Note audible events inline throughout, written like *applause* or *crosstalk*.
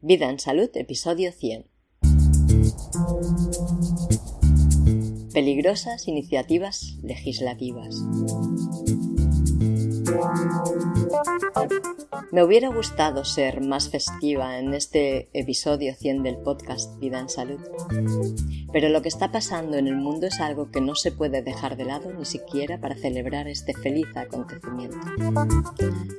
Vida en Salud, episodio 100. Peligrosas iniciativas legislativas. Me hubiera gustado ser más festiva en este episodio 100 del podcast Vida en Salud, pero lo que está pasando en el mundo es algo que no se puede dejar de lado ni siquiera para celebrar este feliz acontecimiento.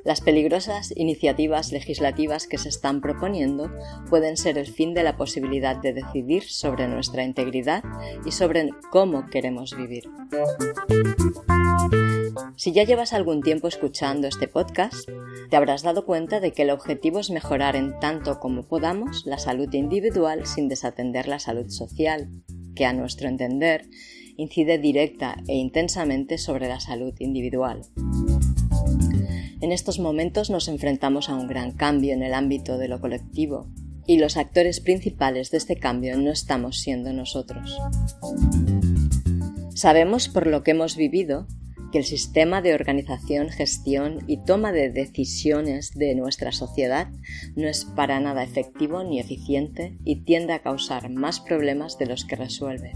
Las peligrosas iniciativas legislativas que se están proponiendo pueden ser el fin de la posibilidad de decidir sobre nuestra integridad y sobre cómo queremos vivir. Si ya llevas algún tiempo escuchando este podcast, te habrás dado cuenta de que el objetivo es mejorar en tanto como podamos la salud individual sin desatender la salud social, que a nuestro entender incide directa e intensamente sobre la salud individual. En estos momentos nos enfrentamos a un gran cambio en el ámbito de lo colectivo, y los actores principales de este cambio no estamos siendo nosotros. Sabemos por lo que hemos vivido que el sistema de organización, gestión y toma de decisiones de nuestra sociedad no es para nada efectivo ni eficiente y tiende a causar más problemas de los que resuelve.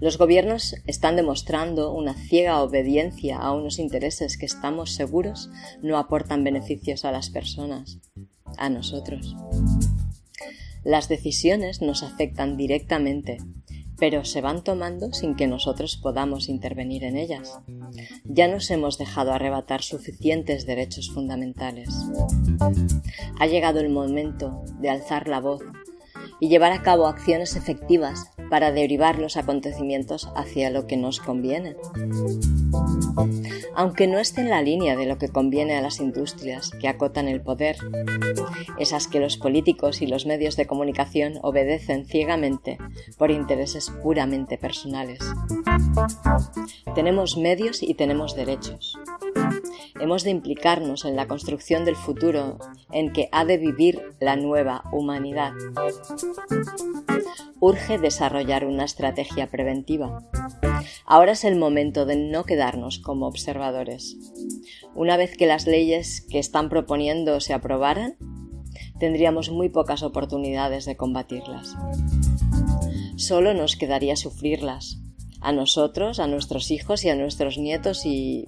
Los gobiernos están demostrando una ciega obediencia a unos intereses que estamos seguros no aportan beneficios a las personas, a nosotros. Las decisiones nos afectan directamente pero se van tomando sin que nosotros podamos intervenir en ellas. Ya nos hemos dejado arrebatar suficientes derechos fundamentales. Ha llegado el momento de alzar la voz y llevar a cabo acciones efectivas para derivar los acontecimientos hacia lo que nos conviene. Aunque no esté en la línea de lo que conviene a las industrias que acotan el poder, esas que los políticos y los medios de comunicación obedecen ciegamente por intereses puramente personales. Tenemos medios y tenemos derechos. Hemos de implicarnos en la construcción del futuro en que ha de vivir la nueva humanidad. Urge desarrollar una estrategia preventiva. Ahora es el momento de no quedarnos como observadores. Una vez que las leyes que están proponiendo se aprobaran, tendríamos muy pocas oportunidades de combatirlas. Solo nos quedaría sufrirlas, a nosotros, a nuestros hijos y a nuestros nietos y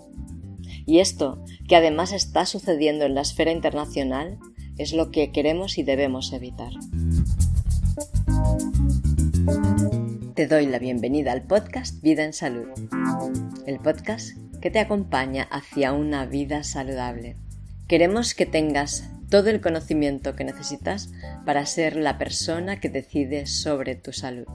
y esto, que además está sucediendo en la esfera internacional, es lo que queremos y debemos evitar. Te doy la bienvenida al podcast Vida en Salud, el podcast que te acompaña hacia una vida saludable. Queremos que tengas todo el conocimiento que necesitas para ser la persona que decide sobre tu salud.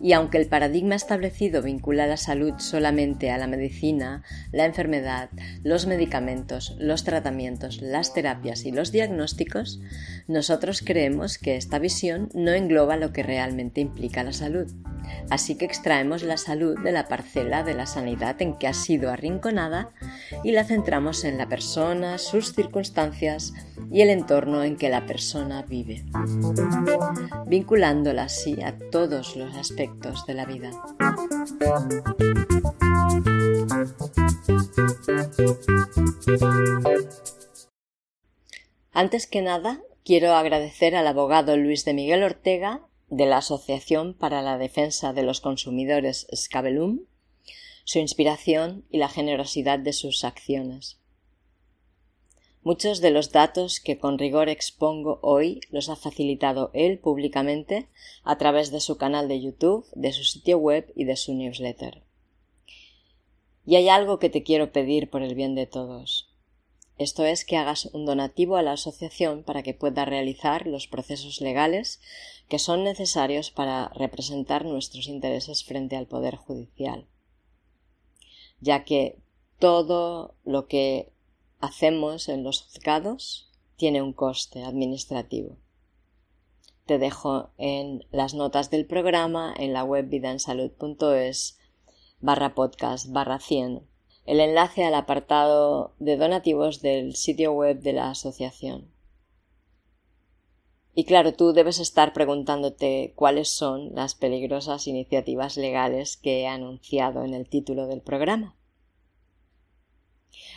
Y aunque el paradigma establecido vincula la salud solamente a la medicina, la enfermedad, los medicamentos, los tratamientos, las terapias y los diagnósticos, nosotros creemos que esta visión no engloba lo que realmente implica la salud. Así que extraemos la salud de la parcela de la sanidad en que ha sido arrinconada y la centramos en la persona, sus circunstancias y el entorno en que la persona vive, vinculándola así a todos los aspectos de la vida. Antes que nada, quiero agradecer al abogado Luis de Miguel Ortega de la Asociación para la Defensa de los Consumidores Scabellum, su inspiración y la generosidad de sus acciones. Muchos de los datos que con rigor expongo hoy los ha facilitado él públicamente a través de su canal de YouTube, de su sitio web y de su newsletter. Y hay algo que te quiero pedir por el bien de todos. Esto es que hagas un donativo a la asociación para que pueda realizar los procesos legales que son necesarios para representar nuestros intereses frente al Poder Judicial, ya que todo lo que hacemos en los juzgados tiene un coste administrativo. Te dejo en las notas del programa en la web vidaensalud.es barra podcast barra 100 el enlace al apartado de donativos del sitio web de la asociación. Y claro, tú debes estar preguntándote cuáles son las peligrosas iniciativas legales que he anunciado en el título del programa.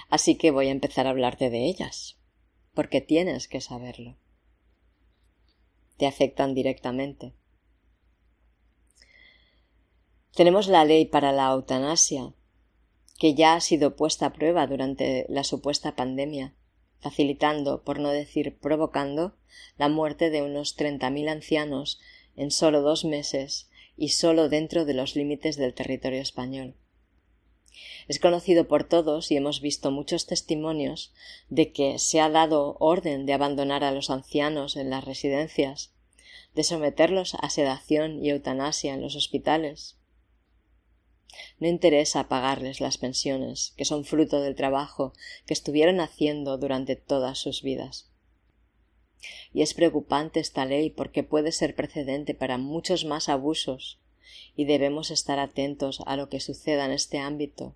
Así que voy a empezar a hablarte de ellas, porque tienes que saberlo. te afectan directamente. Tenemos la ley para la eutanasia, que ya ha sido puesta a prueba durante la supuesta pandemia, facilitando, por no decir provocando, la muerte de unos treinta mil ancianos en solo dos meses y solo dentro de los límites del territorio español. Es conocido por todos y hemos visto muchos testimonios de que se ha dado orden de abandonar a los ancianos en las residencias, de someterlos a sedación y eutanasia en los hospitales. No interesa pagarles las pensiones, que son fruto del trabajo que estuvieron haciendo durante todas sus vidas. Y es preocupante esta ley porque puede ser precedente para muchos más abusos y debemos estar atentos a lo que suceda en este ámbito,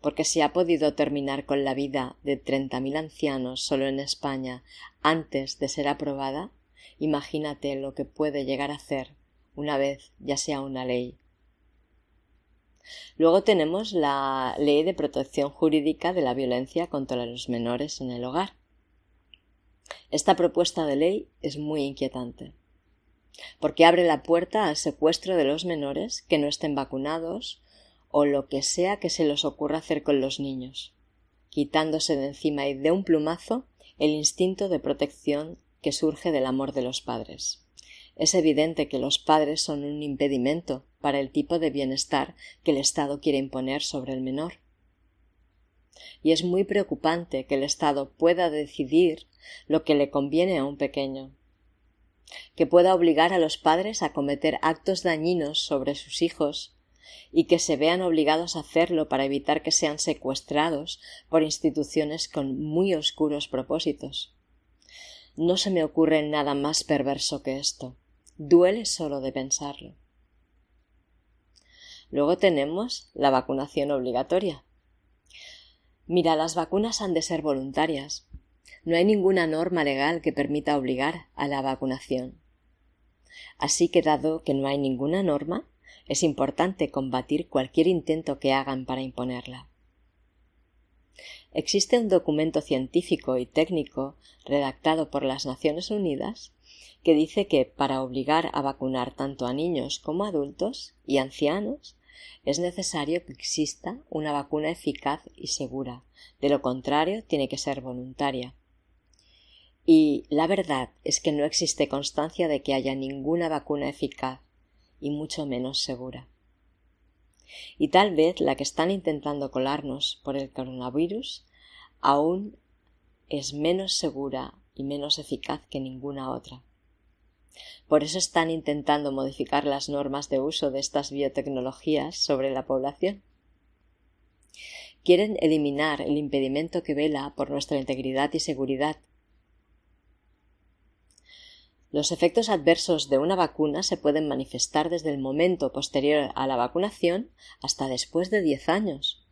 porque si ha podido terminar con la vida de treinta mil ancianos solo en España antes de ser aprobada, imagínate lo que puede llegar a hacer una vez ya sea una ley. Luego tenemos la Ley de Protección Jurídica de la Violencia contra los Menores en el Hogar. Esta propuesta de ley es muy inquietante porque abre la puerta al secuestro de los menores que no estén vacunados o lo que sea que se les ocurra hacer con los niños, quitándose de encima y de un plumazo el instinto de protección que surge del amor de los padres. Es evidente que los padres son un impedimento para el tipo de bienestar que el Estado quiere imponer sobre el menor. Y es muy preocupante que el Estado pueda decidir lo que le conviene a un pequeño, que pueda obligar a los padres a cometer actos dañinos sobre sus hijos y que se vean obligados a hacerlo para evitar que sean secuestrados por instituciones con muy oscuros propósitos. No se me ocurre nada más perverso que esto. Duele solo de pensarlo. Luego tenemos la vacunación obligatoria. Mira, las vacunas han de ser voluntarias, no hay ninguna norma legal que permita obligar a la vacunación. Así que dado que no hay ninguna norma, es importante combatir cualquier intento que hagan para imponerla. Existe un documento científico y técnico redactado por las Naciones Unidas que dice que para obligar a vacunar tanto a niños como a adultos y ancianos es necesario que exista una vacuna eficaz y segura. De lo contrario, tiene que ser voluntaria y la verdad es que no existe constancia de que haya ninguna vacuna eficaz y mucho menos segura. Y tal vez la que están intentando colarnos por el coronavirus aún es menos segura y menos eficaz que ninguna otra. Por eso están intentando modificar las normas de uso de estas biotecnologías sobre la población. Quieren eliminar el impedimento que vela por nuestra integridad y seguridad los efectos adversos de una vacuna se pueden manifestar desde el momento posterior a la vacunación hasta después de diez años.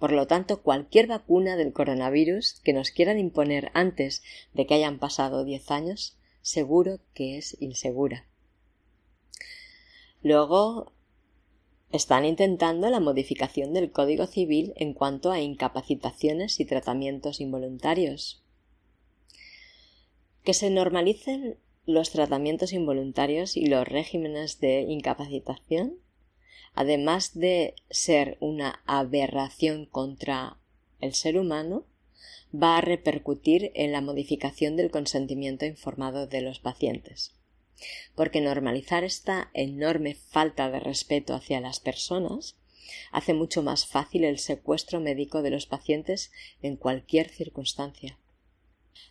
Por lo tanto, cualquier vacuna del coronavirus que nos quieran imponer antes de que hayan pasado diez años, seguro que es insegura. Luego están intentando la modificación del Código Civil en cuanto a incapacitaciones y tratamientos involuntarios que se normalicen los tratamientos involuntarios y los regímenes de incapacitación, además de ser una aberración contra el ser humano, va a repercutir en la modificación del consentimiento informado de los pacientes. Porque normalizar esta enorme falta de respeto hacia las personas hace mucho más fácil el secuestro médico de los pacientes en cualquier circunstancia.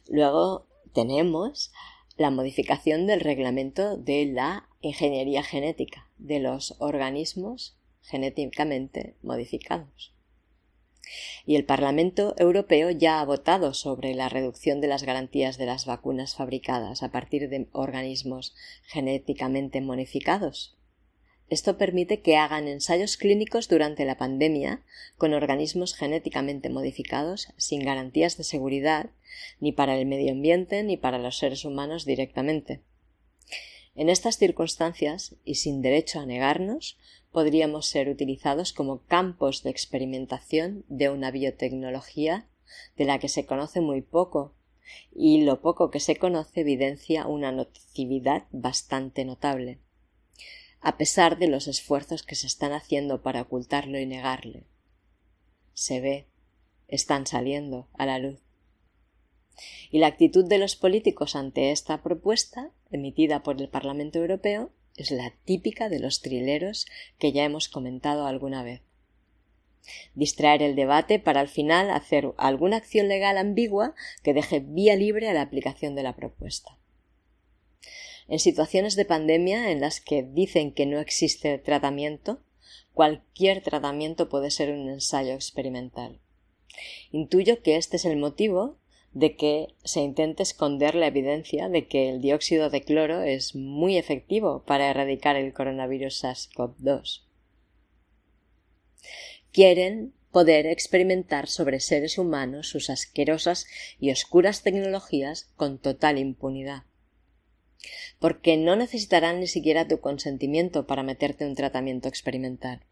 Luego tenemos la modificación del reglamento de la ingeniería genética de los organismos genéticamente modificados. Y el Parlamento Europeo ya ha votado sobre la reducción de las garantías de las vacunas fabricadas a partir de organismos genéticamente modificados. Esto permite que hagan ensayos clínicos durante la pandemia con organismos genéticamente modificados sin garantías de seguridad ni para el medio ambiente ni para los seres humanos directamente. En estas circunstancias, y sin derecho a negarnos, podríamos ser utilizados como campos de experimentación de una biotecnología de la que se conoce muy poco, y lo poco que se conoce evidencia una nocividad bastante notable, a pesar de los esfuerzos que se están haciendo para ocultarlo y negarle. Se ve, están saliendo a la luz. Y la actitud de los políticos ante esta propuesta, emitida por el Parlamento Europeo, es la típica de los trileros que ya hemos comentado alguna vez. Distraer el debate para al final hacer alguna acción legal ambigua que deje vía libre a la aplicación de la propuesta. En situaciones de pandemia en las que dicen que no existe tratamiento, cualquier tratamiento puede ser un ensayo experimental. Intuyo que este es el motivo de que se intente esconder la evidencia de que el dióxido de cloro es muy efectivo para erradicar el coronavirus SARS-CoV-2. Quieren poder experimentar sobre seres humanos sus asquerosas y oscuras tecnologías con total impunidad. Porque no necesitarán ni siquiera tu consentimiento para meterte un tratamiento experimental.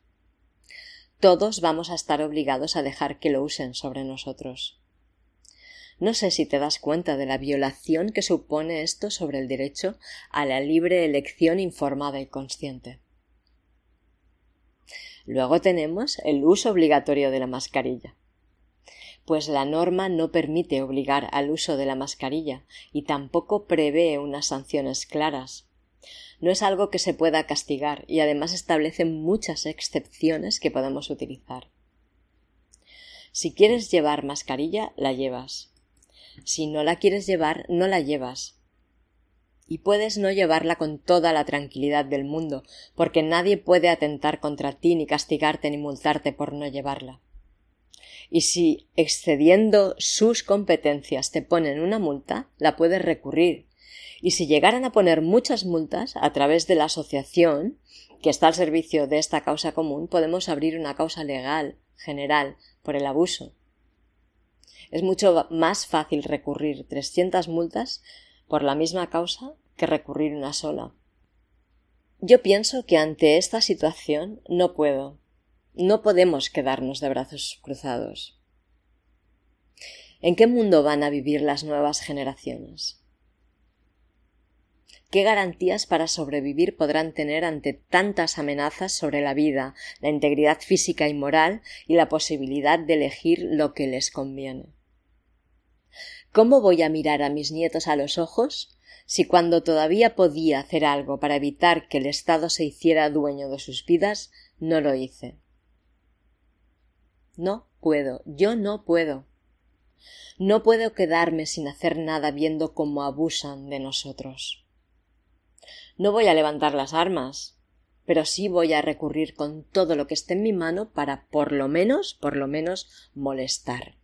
Todos vamos a estar obligados a dejar que lo usen sobre nosotros. No sé si te das cuenta de la violación que supone esto sobre el derecho a la libre elección informada y consciente. Luego tenemos el uso obligatorio de la mascarilla. Pues la norma no permite obligar al uso de la mascarilla y tampoco prevé unas sanciones claras. No es algo que se pueda castigar y además establece muchas excepciones que podemos utilizar. Si quieres llevar mascarilla, la llevas. Si no la quieres llevar, no la llevas. Y puedes no llevarla con toda la tranquilidad del mundo, porque nadie puede atentar contra ti, ni castigarte, ni multarte por no llevarla. Y si, excediendo sus competencias, te ponen una multa, la puedes recurrir. Y si llegaran a poner muchas multas a través de la asociación, que está al servicio de esta causa común, podemos abrir una causa legal general por el abuso es mucho más fácil recurrir 300 multas por la misma causa que recurrir una sola. Yo pienso que ante esta situación no puedo, no podemos quedarnos de brazos cruzados. ¿En qué mundo van a vivir las nuevas generaciones? ¿Qué garantías para sobrevivir podrán tener ante tantas amenazas sobre la vida, la integridad física y moral y la posibilidad de elegir lo que les conviene? ¿Cómo voy a mirar a mis nietos a los ojos si cuando todavía podía hacer algo para evitar que el Estado se hiciera dueño de sus vidas, no lo hice? No puedo, yo no puedo. No puedo quedarme sin hacer nada viendo cómo abusan de nosotros. No voy a levantar las armas, pero sí voy a recurrir con todo lo que esté en mi mano para por lo menos, por lo menos molestar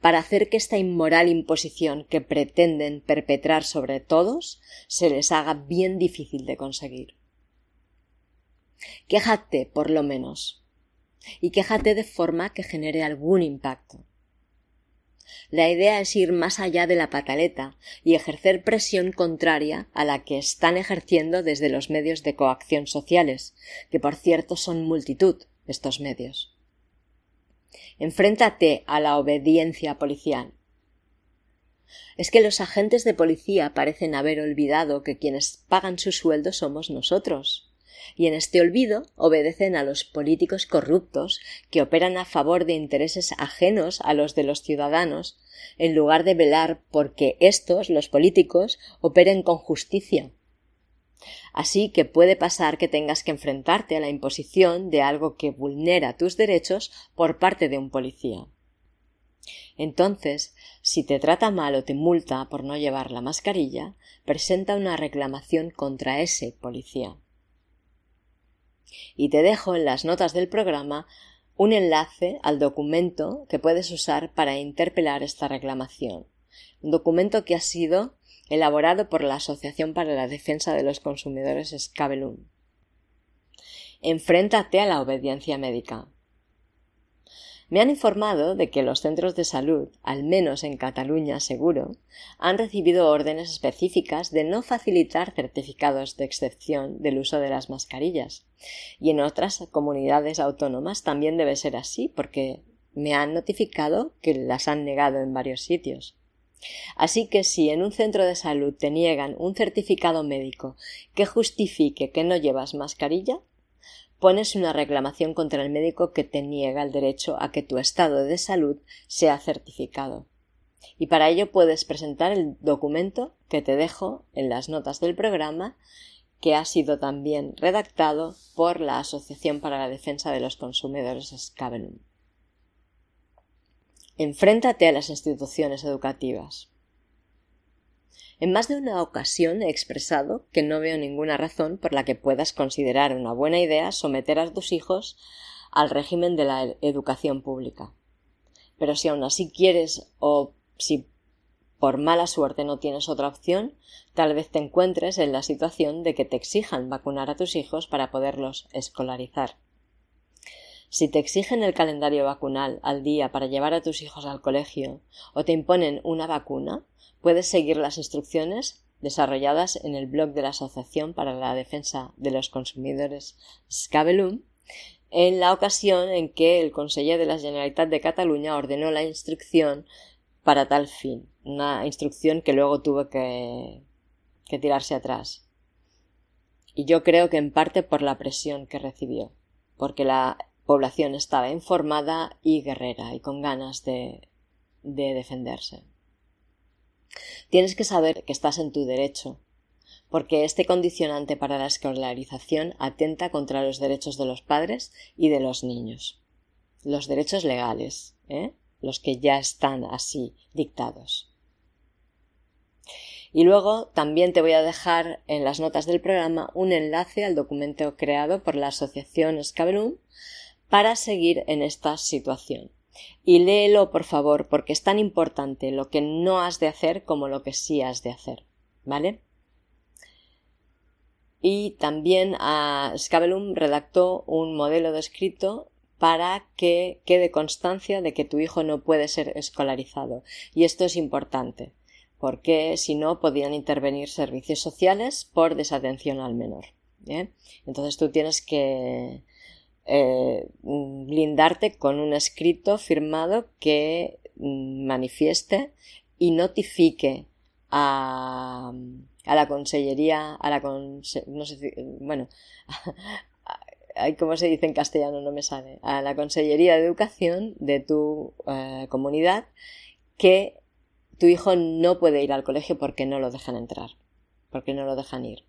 para hacer que esta inmoral imposición que pretenden perpetrar sobre todos se les haga bien difícil de conseguir. Quéjate, por lo menos, y quéjate de forma que genere algún impacto. La idea es ir más allá de la pataleta y ejercer presión contraria a la que están ejerciendo desde los medios de coacción sociales, que por cierto son multitud estos medios. Enfréntate a la obediencia policial. Es que los agentes de policía parecen haber olvidado que quienes pagan su sueldo somos nosotros, y en este olvido obedecen a los políticos corruptos que operan a favor de intereses ajenos a los de los ciudadanos, en lugar de velar porque éstos, los políticos, operen con justicia Así que puede pasar que tengas que enfrentarte a la imposición de algo que vulnera tus derechos por parte de un policía. Entonces, si te trata mal o te multa por no llevar la mascarilla, presenta una reclamación contra ese policía. Y te dejo en las notas del programa un enlace al documento que puedes usar para interpelar esta reclamación. Un documento que ha sido elaborado por la Asociación para la Defensa de los Consumidores Scabelum. Enfréntate a la obediencia médica. Me han informado de que los centros de salud, al menos en Cataluña seguro, han recibido órdenes específicas de no facilitar certificados de excepción del uso de las mascarillas. Y en otras comunidades autónomas también debe ser así, porque me han notificado que las han negado en varios sitios. Así que si en un centro de salud te niegan un certificado médico que justifique que no llevas mascarilla, pones una reclamación contra el médico que te niega el derecho a que tu estado de salud sea certificado. Y para ello puedes presentar el documento que te dejo en las notas del programa, que ha sido también redactado por la Asociación para la Defensa de los Consumidores Scabelum. Enfréntate a las instituciones educativas. En más de una ocasión he expresado que no veo ninguna razón por la que puedas considerar una buena idea someter a tus hijos al régimen de la educación pública. Pero si aún así quieres o si por mala suerte no tienes otra opción, tal vez te encuentres en la situación de que te exijan vacunar a tus hijos para poderlos escolarizar. Si te exigen el calendario vacunal al día para llevar a tus hijos al colegio o te imponen una vacuna, puedes seguir las instrucciones desarrolladas en el blog de la Asociación para la Defensa de los Consumidores Scabelum en la ocasión en que el Conseller de la Generalitat de Cataluña ordenó la instrucción para tal fin, una instrucción que luego tuvo que, que tirarse atrás. Y yo creo que en parte por la presión que recibió, porque la población estaba informada y guerrera y con ganas de, de defenderse. Tienes que saber que estás en tu derecho, porque este condicionante para la escolarización atenta contra los derechos de los padres y de los niños. Los derechos legales, ¿eh? los que ya están así dictados. Y luego también te voy a dejar en las notas del programa un enlace al documento creado por la Asociación Scabelum para seguir en esta situación. Y léelo, por favor, porque es tan importante lo que no has de hacer como lo que sí has de hacer. ¿Vale? Y también a Scabelum redactó un modelo de escrito para que quede constancia de que tu hijo no puede ser escolarizado. Y esto es importante, porque si no podían intervenir servicios sociales por desatención al menor. Entonces tú tienes que eh, blindarte con un escrito firmado que mm, manifieste y notifique a, a la consellería, a la no sé, bueno, *laughs* ¿cómo se dice en castellano? No me sale, a la consellería de educación de tu eh, comunidad que tu hijo no puede ir al colegio porque no lo dejan entrar, porque no lo dejan ir.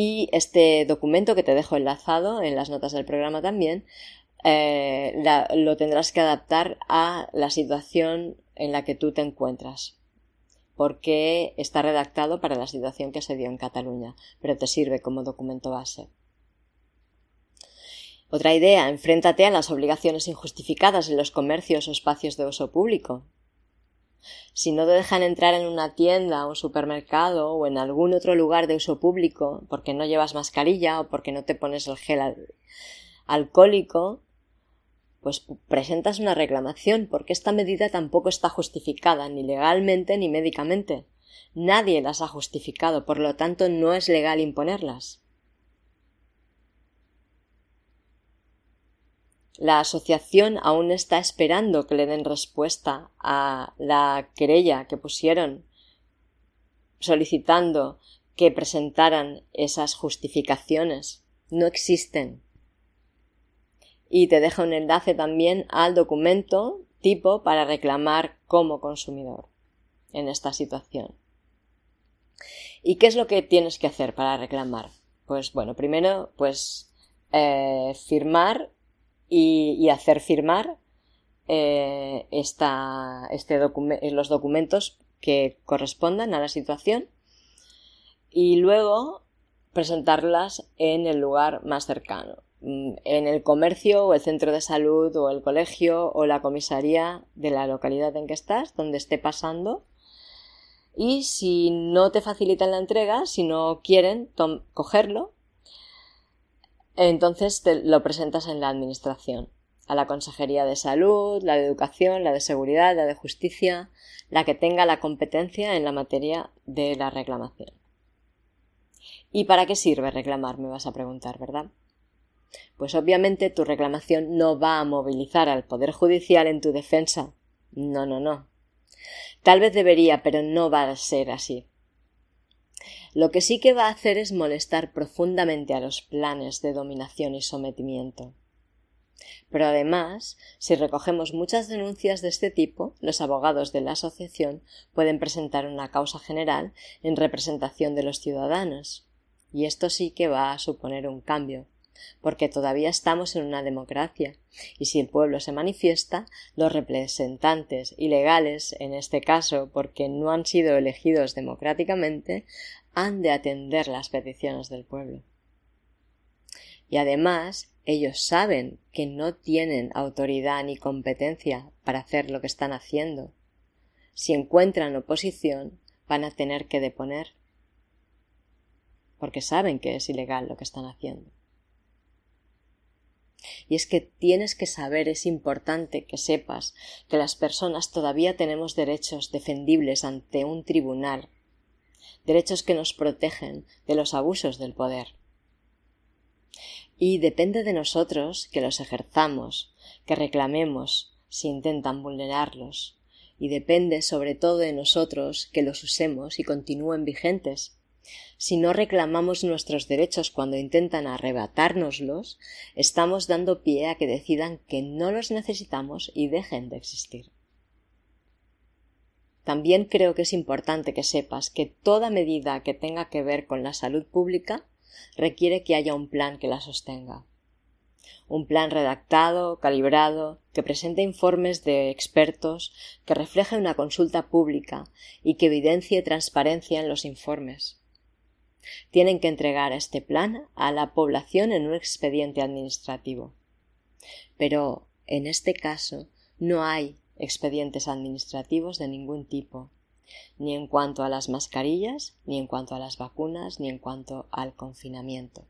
Y este documento que te dejo enlazado en las notas del programa también, eh, lo tendrás que adaptar a la situación en la que tú te encuentras, porque está redactado para la situación que se dio en Cataluña, pero te sirve como documento base. Otra idea, enfréntate a las obligaciones injustificadas en los comercios o espacios de uso público. Si no te dejan entrar en una tienda un supermercado o en algún otro lugar de uso público porque no llevas mascarilla o porque no te pones el gel alcohólico, pues presentas una reclamación porque esta medida tampoco está justificada ni legalmente ni médicamente. Nadie las ha justificado, por lo tanto no es legal imponerlas. La asociación aún está esperando que le den respuesta a la querella que pusieron solicitando que presentaran esas justificaciones. No existen. Y te dejo un enlace también al documento tipo para reclamar como consumidor en esta situación. ¿Y qué es lo que tienes que hacer para reclamar? Pues bueno, primero, pues eh, firmar y, hacer firmar eh, esta, este los documentos que correspondan a la situación y luego presentarlas en el lugar más cercano, mm, en el comercio o el centro de salud o el colegio o la comisaría de la localidad en que estás, donde esté pasando. Y si no te facilitan la entrega, si no quieren cogerlo, entonces te lo presentas en la Administración, a la Consejería de Salud, la de Educación, la de Seguridad, la de Justicia, la que tenga la competencia en la materia de la reclamación. ¿Y para qué sirve reclamar? Me vas a preguntar, ¿verdad? Pues obviamente tu reclamación no va a movilizar al Poder Judicial en tu defensa, No, no, no. Tal vez debería, pero no va a ser así. Lo que sí que va a hacer es molestar profundamente a los planes de dominación y sometimiento. Pero además, si recogemos muchas denuncias de este tipo, los abogados de la asociación pueden presentar una causa general en representación de los ciudadanos. Y esto sí que va a suponer un cambio, porque todavía estamos en una democracia, y si el pueblo se manifiesta, los representantes ilegales, en este caso porque no han sido elegidos democráticamente, han de atender las peticiones del pueblo. Y además, ellos saben que no tienen autoridad ni competencia para hacer lo que están haciendo. Si encuentran oposición, van a tener que deponer, porque saben que es ilegal lo que están haciendo. Y es que tienes que saber, es importante que sepas que las personas todavía tenemos derechos defendibles ante un tribunal, derechos que nos protegen de los abusos del poder. Y depende de nosotros que los ejerzamos, que reclamemos si intentan vulnerarlos, y depende sobre todo de nosotros que los usemos y continúen vigentes si no reclamamos nuestros derechos cuando intentan arrebatárnoslos, estamos dando pie a que decidan que no los necesitamos y dejen de existir. También creo que es importante que sepas que toda medida que tenga que ver con la salud pública requiere que haya un plan que la sostenga. Un plan redactado, calibrado, que presente informes de expertos, que refleje una consulta pública y que evidencie transparencia en los informes. Tienen que entregar este plan a la población en un expediente administrativo. Pero en este caso no hay expedientes administrativos de ningún tipo, ni en cuanto a las mascarillas, ni en cuanto a las vacunas, ni en cuanto al confinamiento.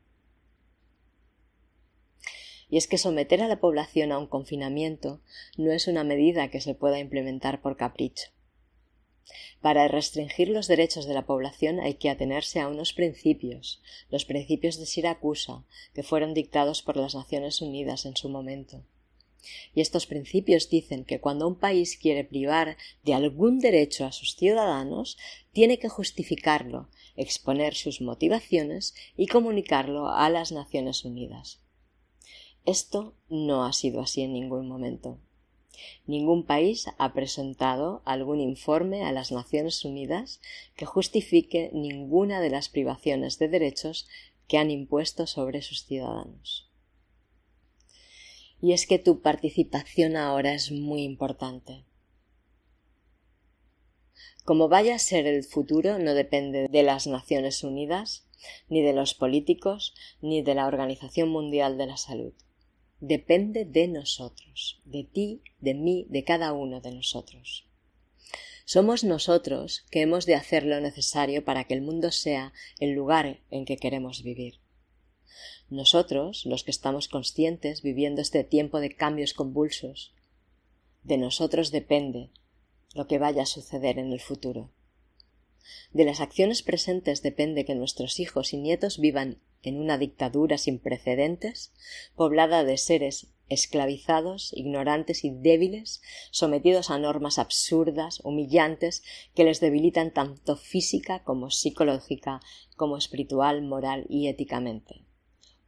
Y es que someter a la población a un confinamiento no es una medida que se pueda implementar por capricho. Para restringir los derechos de la población hay que atenerse a unos principios, los principios de Siracusa, que fueron dictados por las Naciones Unidas en su momento. Y estos principios dicen que cuando un país quiere privar de algún derecho a sus ciudadanos, tiene que justificarlo, exponer sus motivaciones y comunicarlo a las Naciones Unidas. Esto no ha sido así en ningún momento. Ningún país ha presentado algún informe a las Naciones Unidas que justifique ninguna de las privaciones de derechos que han impuesto sobre sus ciudadanos. Y es que tu participación ahora es muy importante. Como vaya a ser el futuro no depende de las Naciones Unidas, ni de los políticos, ni de la Organización Mundial de la Salud depende de nosotros, de ti, de mí, de cada uno de nosotros. Somos nosotros que hemos de hacer lo necesario para que el mundo sea el lugar en que queremos vivir. Nosotros, los que estamos conscientes viviendo este tiempo de cambios convulsos, de nosotros depende lo que vaya a suceder en el futuro. De las acciones presentes depende que nuestros hijos y nietos vivan en una dictadura sin precedentes, poblada de seres esclavizados, ignorantes y débiles, sometidos a normas absurdas, humillantes, que les debilitan tanto física como psicológica, como espiritual, moral y éticamente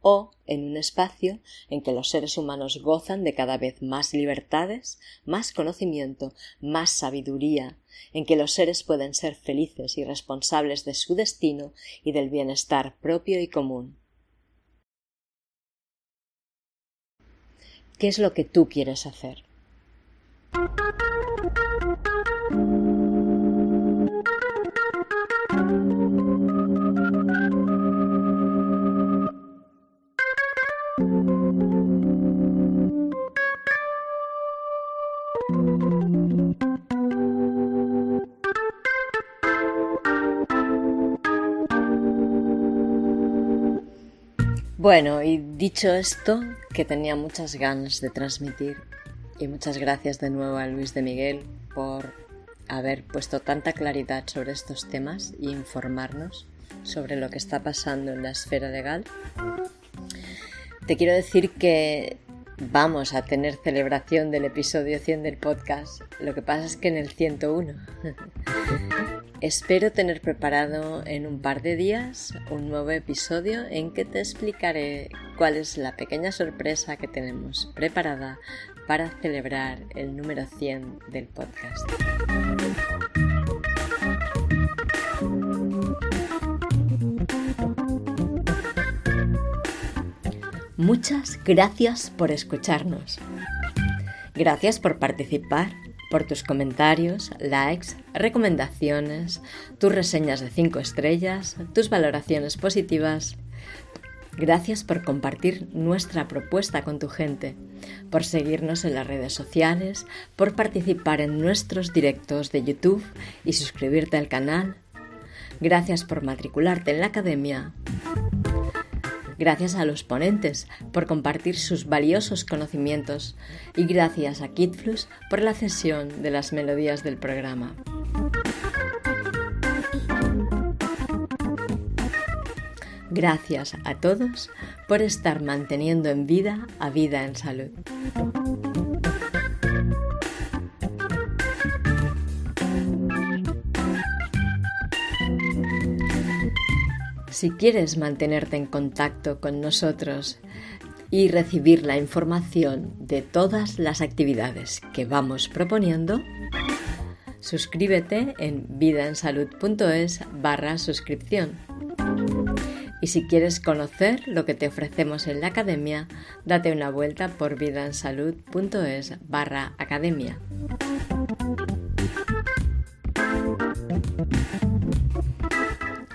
o en un espacio en que los seres humanos gozan de cada vez más libertades, más conocimiento, más sabiduría, en que los seres pueden ser felices y responsables de su destino y del bienestar propio y común. ¿Qué es lo que tú quieres hacer? Bueno, y dicho esto, que tenía muchas ganas de transmitir, y muchas gracias de nuevo a Luis de Miguel por haber puesto tanta claridad sobre estos temas y informarnos sobre lo que está pasando en la esfera legal. Te quiero decir que vamos a tener celebración del episodio 100 del podcast. Lo que pasa es que en el 101. *laughs* Espero tener preparado en un par de días un nuevo episodio en que te explicaré cuál es la pequeña sorpresa que tenemos preparada para celebrar el número 100 del podcast. Muchas gracias por escucharnos. Gracias por participar, por tus comentarios, likes, recomendaciones, tus reseñas de 5 estrellas, tus valoraciones positivas. Gracias por compartir nuestra propuesta con tu gente, por seguirnos en las redes sociales, por participar en nuestros directos de YouTube y suscribirte al canal. Gracias por matricularte en la academia gracias a los ponentes por compartir sus valiosos conocimientos y gracias a Kitflux por la cesión de las melodías del programa. Gracias a todos por estar manteniendo en vida a vida en salud. Si quieres mantenerte en contacto con nosotros y recibir la información de todas las actividades que vamos proponiendo, suscríbete en vidaensalud.es barra suscripción. Y si quieres conocer lo que te ofrecemos en la academia, date una vuelta por vidaensalud.es barra academia.